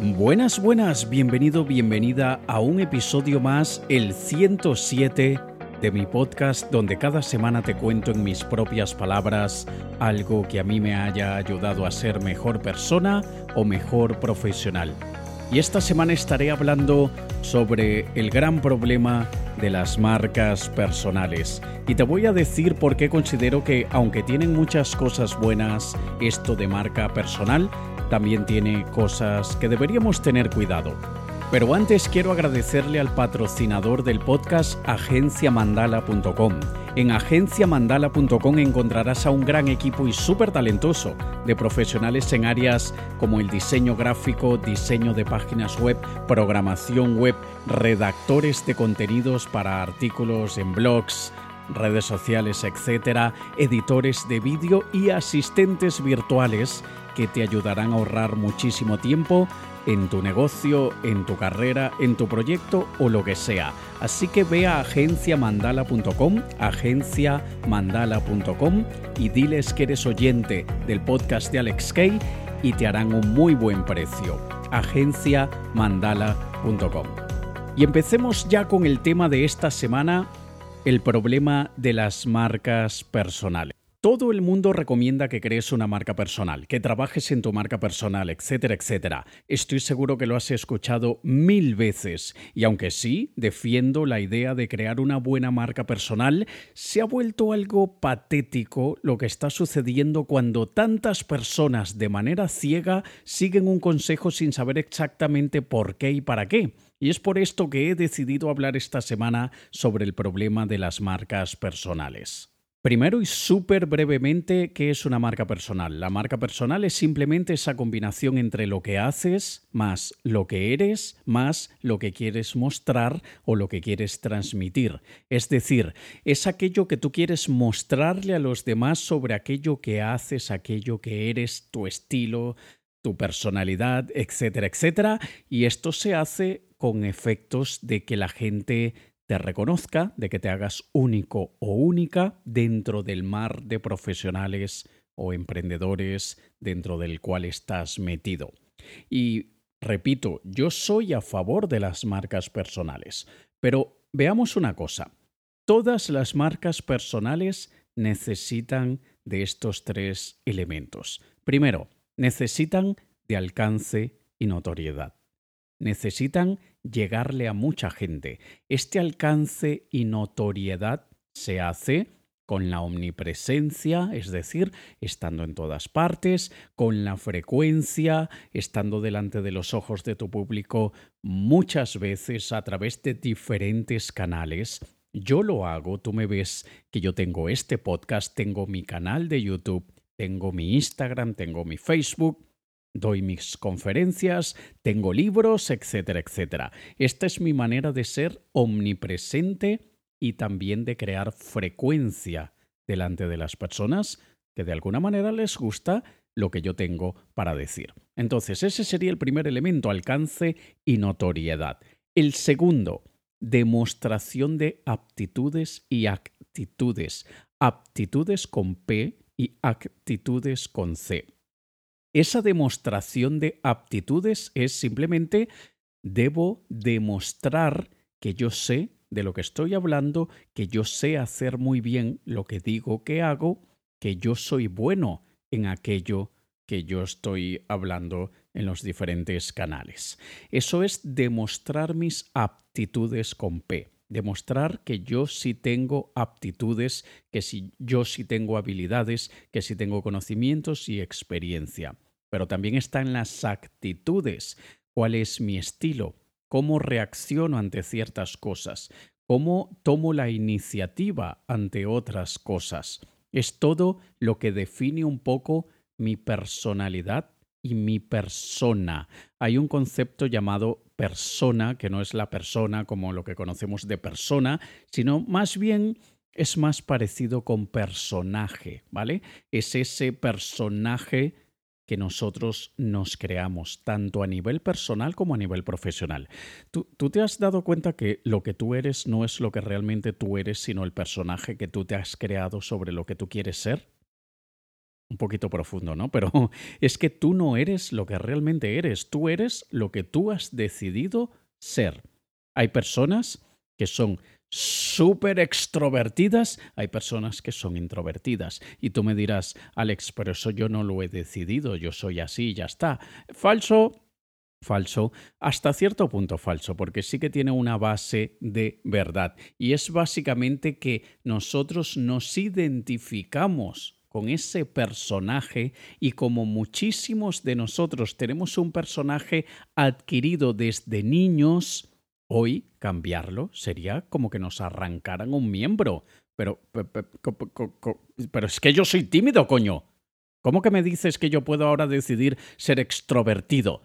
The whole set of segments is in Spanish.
Buenas, buenas, bienvenido, bienvenida a un episodio más, el 107 de mi podcast, donde cada semana te cuento en mis propias palabras algo que a mí me haya ayudado a ser mejor persona o mejor profesional. Y esta semana estaré hablando sobre el gran problema de las marcas personales. Y te voy a decir por qué considero que, aunque tienen muchas cosas buenas, esto de marca personal también tiene cosas que deberíamos tener cuidado. Pero antes quiero agradecerle al patrocinador del podcast agenciamandala.com. En agenciamandala.com encontrarás a un gran equipo y súper talentoso de profesionales en áreas como el diseño gráfico, diseño de páginas web, programación web, redactores de contenidos para artículos en blogs, redes sociales, etcétera, editores de vídeo y asistentes virtuales que te ayudarán a ahorrar muchísimo tiempo en tu negocio, en tu carrera, en tu proyecto o lo que sea. Así que ve a agenciamandala.com, agenciamandala.com y diles que eres oyente del podcast de Alex Kay y te harán un muy buen precio. agenciamandala.com. Y empecemos ya con el tema de esta semana, el problema de las marcas personales. Todo el mundo recomienda que crees una marca personal, que trabajes en tu marca personal, etcétera, etcétera. Estoy seguro que lo has escuchado mil veces y aunque sí, defiendo la idea de crear una buena marca personal, se ha vuelto algo patético lo que está sucediendo cuando tantas personas de manera ciega siguen un consejo sin saber exactamente por qué y para qué. Y es por esto que he decidido hablar esta semana sobre el problema de las marcas personales. Primero y súper brevemente, ¿qué es una marca personal? La marca personal es simplemente esa combinación entre lo que haces más lo que eres más lo que quieres mostrar o lo que quieres transmitir. Es decir, es aquello que tú quieres mostrarle a los demás sobre aquello que haces, aquello que eres, tu estilo, tu personalidad, etcétera, etcétera. Y esto se hace con efectos de que la gente te reconozca, de que te hagas único o única dentro del mar de profesionales o emprendedores dentro del cual estás metido. Y repito, yo soy a favor de las marcas personales, pero veamos una cosa. Todas las marcas personales necesitan de estos tres elementos. Primero, necesitan de alcance y notoriedad necesitan llegarle a mucha gente. Este alcance y notoriedad se hace con la omnipresencia, es decir, estando en todas partes, con la frecuencia, estando delante de los ojos de tu público muchas veces a través de diferentes canales. Yo lo hago, tú me ves que yo tengo este podcast, tengo mi canal de YouTube, tengo mi Instagram, tengo mi Facebook, doy mis conferencias, tengo libros, etcétera, etcétera. Esta es mi manera de ser omnipresente y también de crear frecuencia delante de las personas que de alguna manera les gusta lo que yo tengo para decir. Entonces, ese sería el primer elemento, alcance y notoriedad. El segundo, demostración de aptitudes y actitudes. Aptitudes con P y actitudes con C. Esa demostración de aptitudes es simplemente debo demostrar que yo sé de lo que estoy hablando, que yo sé hacer muy bien lo que digo que hago, que yo soy bueno en aquello que yo estoy hablando en los diferentes canales. Eso es demostrar mis aptitudes con P. Demostrar que yo sí tengo aptitudes, que si yo sí tengo habilidades, que sí tengo conocimientos y experiencia pero también están las actitudes. ¿Cuál es mi estilo? ¿Cómo reacciono ante ciertas cosas? ¿Cómo tomo la iniciativa ante otras cosas? Es todo lo que define un poco mi personalidad y mi persona. Hay un concepto llamado persona, que no es la persona como lo que conocemos de persona, sino más bien es más parecido con personaje, ¿vale? Es ese personaje que nosotros nos creamos, tanto a nivel personal como a nivel profesional. ¿Tú, ¿Tú, te has dado cuenta que lo que tú eres no es lo que realmente tú eres, sino el personaje que tú te has creado sobre lo que tú quieres ser? un poquito profundo, ¿no? Pero es que tú no eres lo que realmente eres, tú eres lo que tú has decidido ser. Hay personas que son súper extrovertidas, hay personas que son introvertidas. Y tú me dirás, Alex, pero eso yo no lo he decidido, yo soy así, ya está. Falso, falso, hasta cierto punto falso, porque sí que tiene una base de verdad. Y es básicamente que nosotros nos identificamos con ese personaje y como muchísimos de nosotros tenemos un personaje adquirido desde niños, hoy cambiarlo sería como que nos arrancaran un miembro. Pero, pero, es que yo soy tímido, coño. ¿Cómo que me dices que yo puedo ahora decidir ser extrovertido?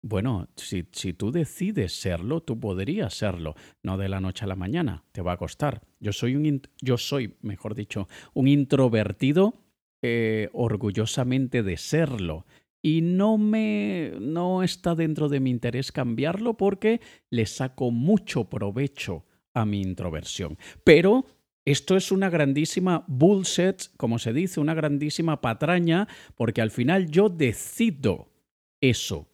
Bueno, si, si, tú decides serlo, tú podrías serlo, no de la noche a la mañana, te va a costar. Yo soy un yo soy, mejor dicho, un introvertido eh, orgullosamente de serlo. Y no me no está dentro de mi interés cambiarlo porque le saco mucho provecho a mi introversión. Pero esto es una grandísima bullshit, como se dice, una grandísima patraña, porque al final yo decido eso.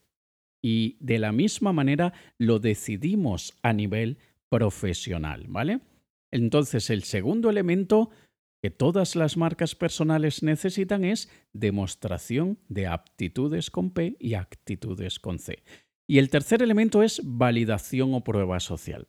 Y de la misma manera lo decidimos a nivel profesional, ¿vale? Entonces, el segundo elemento que todas las marcas personales necesitan es demostración de aptitudes con P y actitudes con C. Y el tercer elemento es validación o prueba social.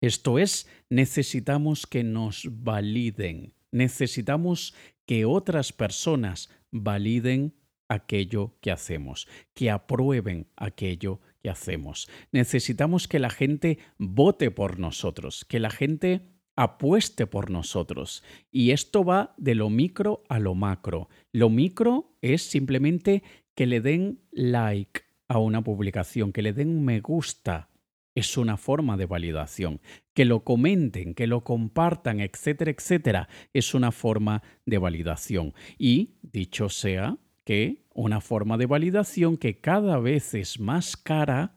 Esto es, necesitamos que nos validen, necesitamos que otras personas validen aquello que hacemos, que aprueben aquello que hacemos. Necesitamos que la gente vote por nosotros, que la gente apueste por nosotros. Y esto va de lo micro a lo macro. Lo micro es simplemente que le den like a una publicación, que le den un me gusta. Es una forma de validación. Que lo comenten, que lo compartan, etcétera, etcétera, es una forma de validación. Y, dicho sea, que una forma de validación que cada vez es más cara,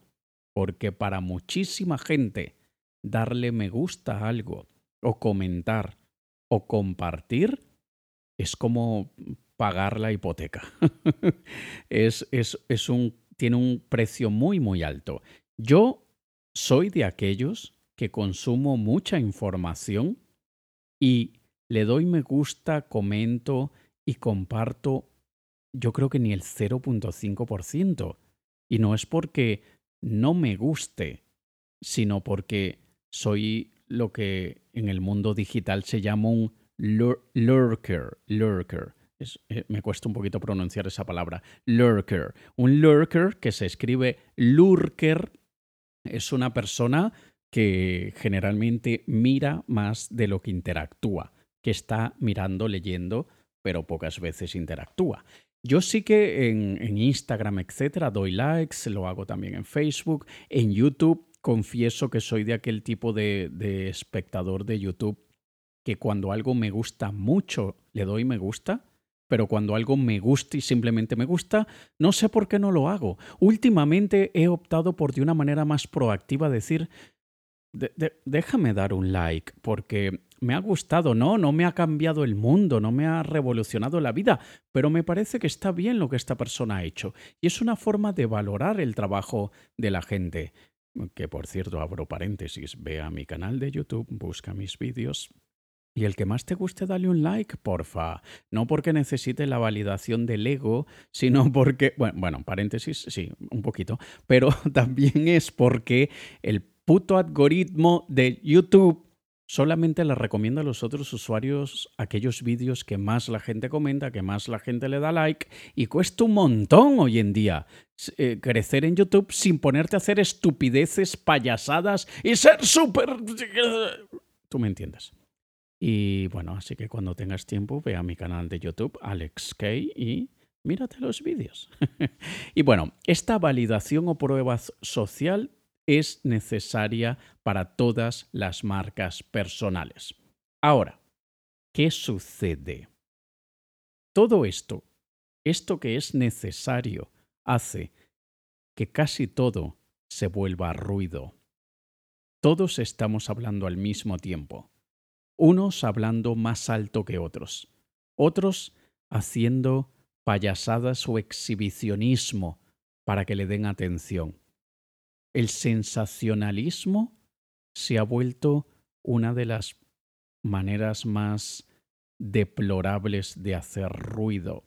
porque para muchísima gente darle me gusta a algo o comentar o compartir es como pagar la hipoteca. es, es, un, tiene un precio muy, muy alto. Yo soy de aquellos que consumo mucha información y le doy me gusta, comento y comparto, yo creo que ni el 0.5%. Y no es porque no me guste, sino porque soy lo que en el mundo digital se llama un lurker. lurker. Eh, me cuesta un poquito pronunciar esa palabra. Lurker. Un lurker que se escribe lurker es una persona que generalmente mira más de lo que interactúa, que está mirando, leyendo, pero pocas veces interactúa. Yo sí que en, en Instagram, etcétera, doy likes, lo hago también en Facebook, en YouTube confieso que soy de aquel tipo de, de espectador de YouTube que cuando algo me gusta mucho le doy me gusta, pero cuando algo me gusta y simplemente me gusta, no sé por qué no lo hago. Últimamente he optado por de una manera más proactiva decir, déjame dar un like, porque me ha gustado, no, no me ha cambiado el mundo, no me ha revolucionado la vida, pero me parece que está bien lo que esta persona ha hecho. Y es una forma de valorar el trabajo de la gente que por cierto abro paréntesis, ve a mi canal de YouTube, busca mis vídeos. Y el que más te guste, dale un like, porfa. No porque necesite la validación del ego, sino porque, bueno, bueno, paréntesis, sí, un poquito, pero también es porque el puto algoritmo de YouTube solamente le recomiendo a los otros usuarios aquellos vídeos que más la gente comenta, que más la gente le da like y cuesta un montón hoy en día eh, crecer en YouTube sin ponerte a hacer estupideces, payasadas y ser súper... Tú me entiendes. Y bueno, así que cuando tengas tiempo, ve a mi canal de YouTube, Alex K, y mírate los vídeos. y bueno, esta validación o prueba social es necesaria para todas las marcas personales. Ahora, ¿qué sucede? Todo esto, esto que es necesario, hace que casi todo se vuelva ruido. Todos estamos hablando al mismo tiempo, unos hablando más alto que otros, otros haciendo payasadas o exhibicionismo para que le den atención. El sensacionalismo se ha vuelto una de las maneras más deplorables de hacer ruido,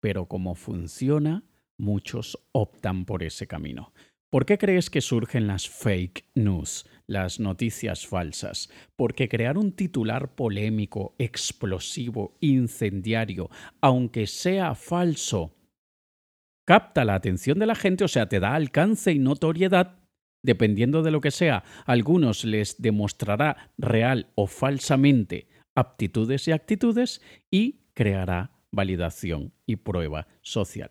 pero como funciona, muchos optan por ese camino. ¿Por qué crees que surgen las fake news, las noticias falsas? Porque crear un titular polémico, explosivo, incendiario, aunque sea falso, capta la atención de la gente, o sea, te da alcance y notoriedad, dependiendo de lo que sea. algunos les demostrará real o falsamente aptitudes y actitudes y creará validación y prueba social.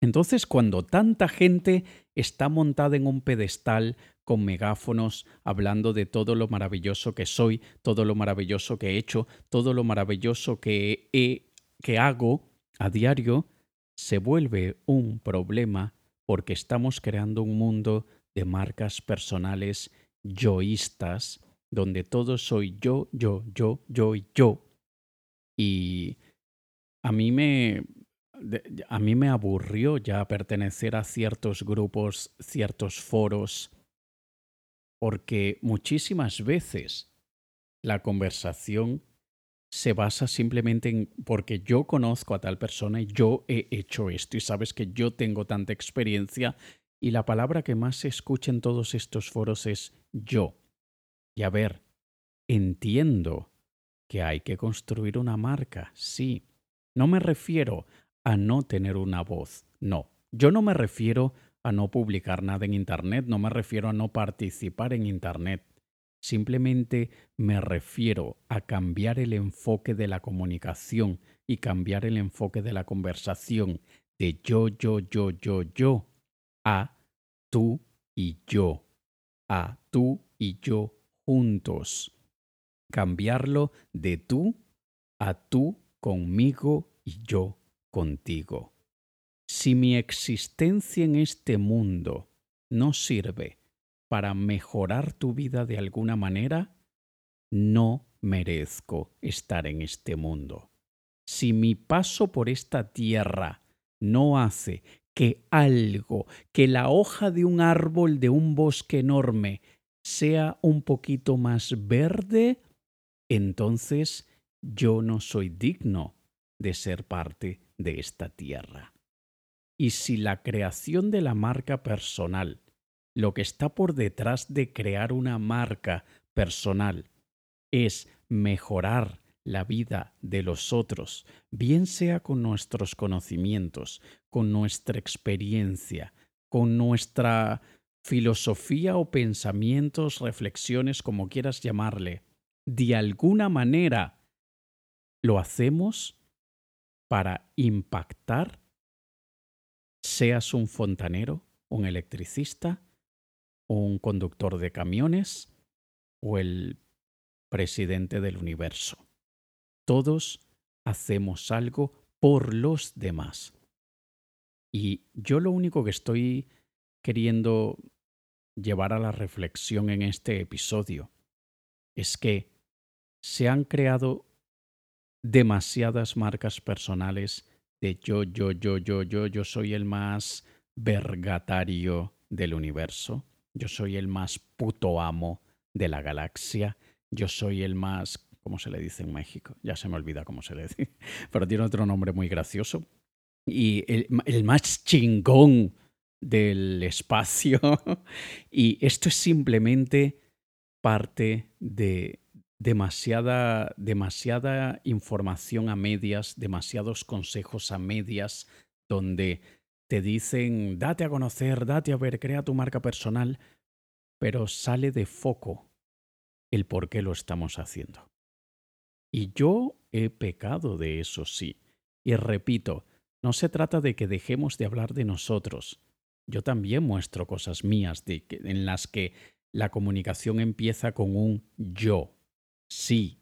Entonces, cuando tanta gente está montada en un pedestal con megáfonos, hablando de todo lo maravilloso que soy, todo lo maravilloso que he hecho, todo lo maravilloso que, he, que hago a diario, se vuelve un problema porque estamos creando un mundo de marcas personales yoístas, donde todo soy yo, yo, yo, yo y yo. Y a mí me, a mí me aburrió ya pertenecer a ciertos grupos, ciertos foros, porque muchísimas veces la conversación se basa simplemente en porque yo conozco a tal persona y yo he hecho esto y sabes que yo tengo tanta experiencia y la palabra que más se escucha en todos estos foros es yo. Y a ver, entiendo que hay que construir una marca, sí. No me refiero a no tener una voz. No, yo no me refiero a no publicar nada en Internet, no me refiero a no participar en Internet. Simplemente me refiero a cambiar el enfoque de la comunicación y cambiar el enfoque de la conversación de yo, yo, yo, yo, yo a tú y yo, a tú y yo juntos. Cambiarlo de tú a tú conmigo y yo contigo. Si mi existencia en este mundo no sirve para mejorar tu vida de alguna manera, no merezco estar en este mundo. Si mi paso por esta tierra no hace que algo, que la hoja de un árbol de un bosque enorme sea un poquito más verde, entonces yo no soy digno de ser parte de esta tierra. Y si la creación de la marca personal, lo que está por detrás de crear una marca personal, es mejorar la vida de los otros, bien sea con nuestros conocimientos, con nuestra experiencia, con nuestra filosofía o pensamientos, reflexiones, como quieras llamarle, de alguna manera lo hacemos para impactar, seas un fontanero, un electricista, un conductor de camiones o el presidente del universo. Todos hacemos algo por los demás. Y yo lo único que estoy queriendo llevar a la reflexión en este episodio es que se han creado demasiadas marcas personales de yo, yo, yo, yo, yo, yo soy el más vergatario del universo, yo soy el más puto amo de la galaxia, yo soy el más, ¿cómo se le dice en México? Ya se me olvida cómo se le dice, pero tiene otro nombre muy gracioso. Y el, más chingón del espacio. y esto es simplemente parte de, demasiada, demasiada información a medias, demasiados consejos a medias, donde te dicen, date a conocer, date a ver, crea tu marca personal, pero sale de foco el por qué lo estamos haciendo. Y yo he pecado de eso, sí. Y repito, no se trata de que dejemos de hablar de nosotros. Yo también muestro cosas mías de en las que la comunicación empieza con un yo, Sí.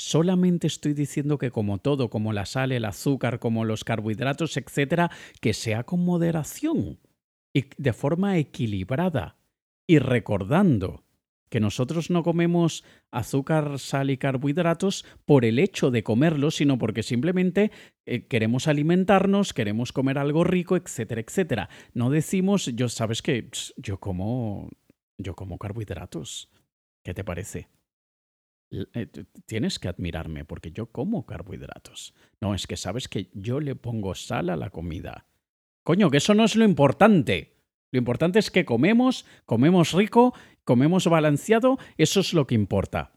Solamente estoy diciendo que como todo, como la sal, el azúcar, como los carbohidratos, etcétera, que sea con moderación y de forma equilibrada y recordando que nosotros no comemos azúcar, sal y carbohidratos por el hecho de comerlos, sino porque simplemente eh, queremos alimentarnos, queremos comer algo rico, etcétera, etcétera. No decimos, yo sabes que yo como yo como carbohidratos. ¿Qué te parece? Eh, tienes que admirarme porque yo como carbohidratos. No, es que sabes que yo le pongo sal a la comida. Coño, que eso no es lo importante. Lo importante es que comemos, comemos rico, comemos balanceado, eso es lo que importa.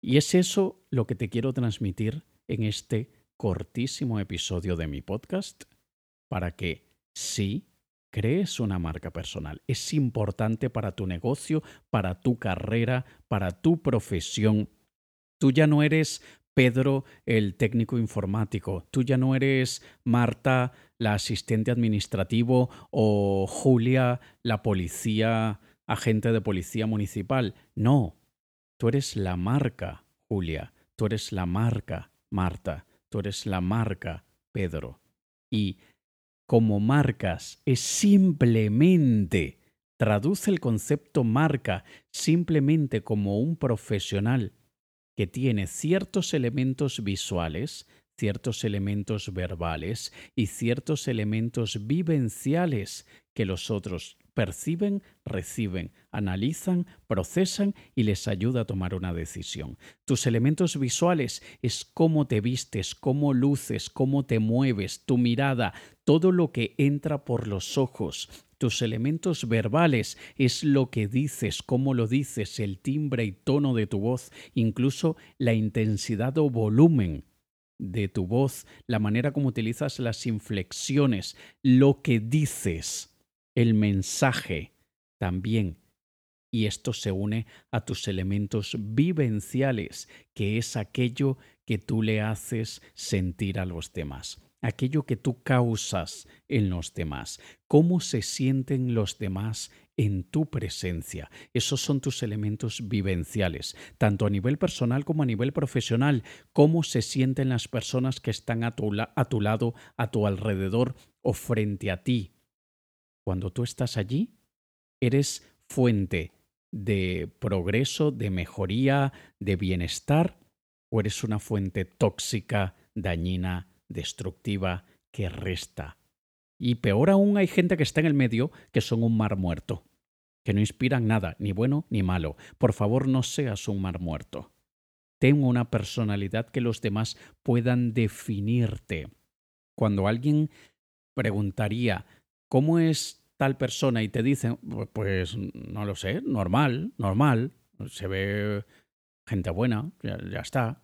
Y es eso lo que te quiero transmitir en este cortísimo episodio de mi podcast, para que sí crees una marca personal. Es importante para tu negocio, para tu carrera, para tu profesión. Tú ya no eres Pedro, el técnico informático. Tú ya no eres Marta, la asistente administrativo, o Julia, la policía, agente de policía municipal. No, tú eres la marca, Julia. Tú eres la marca, Marta. Tú eres la marca, Pedro. Y como marcas es simplemente, traduce el concepto marca simplemente como un profesional que tiene ciertos elementos visuales, ciertos elementos verbales y ciertos elementos vivenciales que los otros perciben, reciben, analizan, procesan y les ayuda a tomar una decisión. Tus elementos visuales es cómo te vistes, cómo luces, cómo te mueves, tu mirada, todo lo que entra por los ojos, tus elementos verbales es lo que dices, cómo lo dices, el timbre y tono de tu voz, incluso la intensidad o volumen de tu voz, la manera como utilizas las inflexiones, lo que dices, el mensaje también. Y esto se une a tus elementos vivenciales, que es aquello que tú le haces sentir a los demás aquello que tú causas en los demás, cómo se sienten los demás en tu presencia. Esos son tus elementos vivenciales, tanto a nivel personal como a nivel profesional, cómo se sienten las personas que están a tu, lado, a tu alrededor o frente a ti. Cuando tú estás allí, eres fuente de progreso, de mejoría, de bienestar, o eres una fuente tóxica, dañina, destructiva que resta. Y peor aún hay gente que está en el medio que son un mar muerto, que no inspiran nada, ni bueno ni malo. Por favor, no seas un mar muerto. Ten una personalidad que los demás puedan definirte. Cuando alguien preguntaría, ¿cómo es tal persona? y te dicen, pues no lo sé, normal, normal, se ve gente buena, ya, ya está.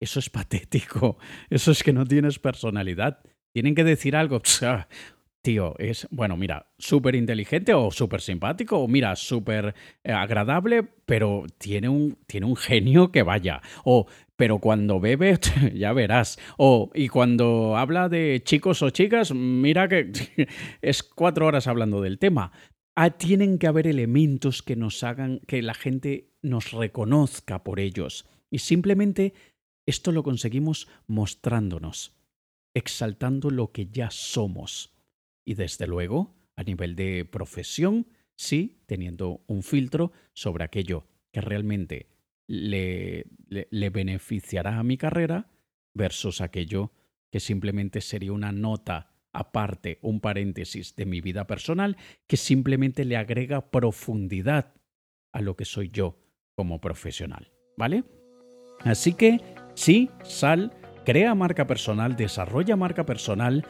Eso es patético. Eso es que no tienes personalidad. Tienen que decir algo. Tío, es, bueno, mira, súper inteligente o súper simpático o mira, súper eh, agradable, pero tiene un, tiene un genio que vaya. O, pero cuando bebe, ya verás. O, y cuando habla de chicos o chicas, mira que es cuatro horas hablando del tema. Ah, tienen que haber elementos que nos hagan que la gente nos reconozca por ellos. Y simplemente esto lo conseguimos mostrándonos, exaltando lo que ya somos. Y desde luego, a nivel de profesión, sí, teniendo un filtro sobre aquello que realmente le, le, beneficiará a mi carrera versus aquello que simplemente sería una nota aparte, un paréntesis de mi vida personal, que simplemente le agrega profundidad a lo que soy yo como profesional. ¿Vale? Así que Sí, sal, crea marca personal, desarrolla marca personal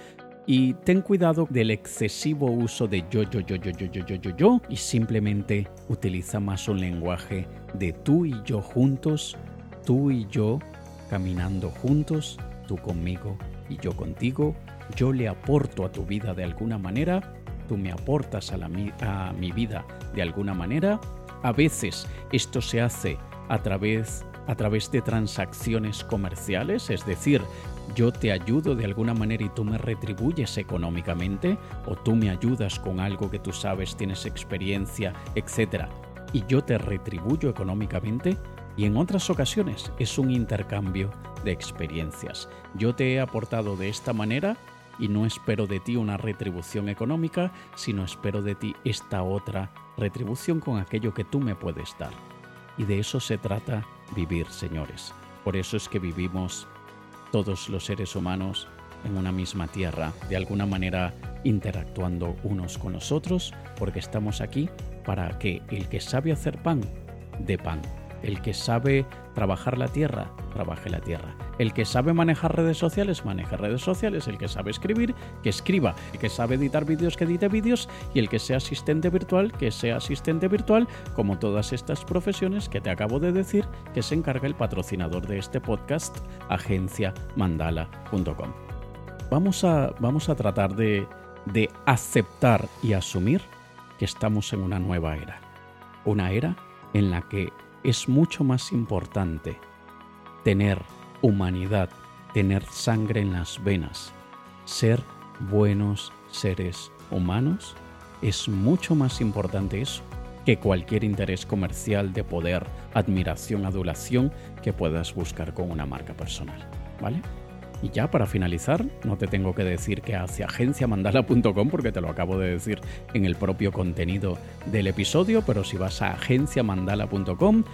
y ten cuidado del excesivo uso de yo, yo, yo, yo, yo, yo, yo, yo, yo y simplemente utiliza más un lenguaje de tú y yo juntos, tú y yo caminando juntos, tú conmigo y yo contigo. Yo le aporto a tu vida de alguna manera, tú me aportas a, la, a mi vida de alguna manera. A veces esto se hace a través a través de transacciones comerciales, es decir, yo te ayudo de alguna manera y tú me retribuyes económicamente, o tú me ayudas con algo que tú sabes, tienes experiencia, etc. Y yo te retribuyo económicamente, y en otras ocasiones es un intercambio de experiencias. Yo te he aportado de esta manera y no espero de ti una retribución económica, sino espero de ti esta otra retribución con aquello que tú me puedes dar. Y de eso se trata vivir, señores. Por eso es que vivimos todos los seres humanos en una misma tierra, de alguna manera interactuando unos con los otros, porque estamos aquí para que el que sabe hacer pan, dé pan. El que sabe trabajar la tierra, trabaje la tierra. El que sabe manejar redes sociales, maneje redes sociales. El que sabe escribir, que escriba. El que sabe editar vídeos, que edite vídeos. Y el que sea asistente virtual, que sea asistente virtual, como todas estas profesiones que te acabo de decir, que se encarga el patrocinador de este podcast, agenciamandala.com. Vamos a, vamos a tratar de, de aceptar y asumir que estamos en una nueva era. Una era en la que es mucho más importante tener humanidad, tener sangre en las venas, ser buenos seres humanos. Es mucho más importante eso que cualquier interés comercial de poder, admiración, adulación que puedas buscar con una marca personal. ¿Vale? Y ya para finalizar, no te tengo que decir que hacia agenciamandala.com porque te lo acabo de decir en el propio contenido del episodio, pero si vas a agenciamandala.com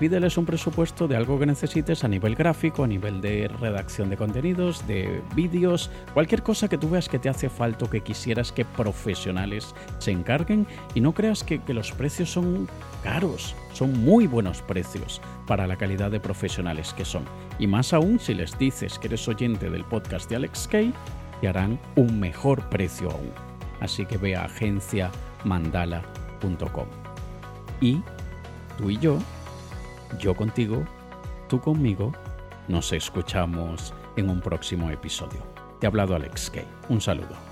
pídeles un presupuesto de algo que necesites a nivel gráfico, a nivel de redacción de contenidos, de vídeos, cualquier cosa que tú veas que te hace falta o que quisieras que profesionales se encarguen y no creas que, que los precios son caros, son muy buenos precios para la calidad de profesionales que son. Y más aún si les dices que eres oyente del podcast de Alex Kay, te harán un mejor precio aún. Así que ve a agenciamandala.com. Y tú y yo yo contigo, tú conmigo, nos escuchamos en un próximo episodio. Te ha hablado Alex Kay. Un saludo.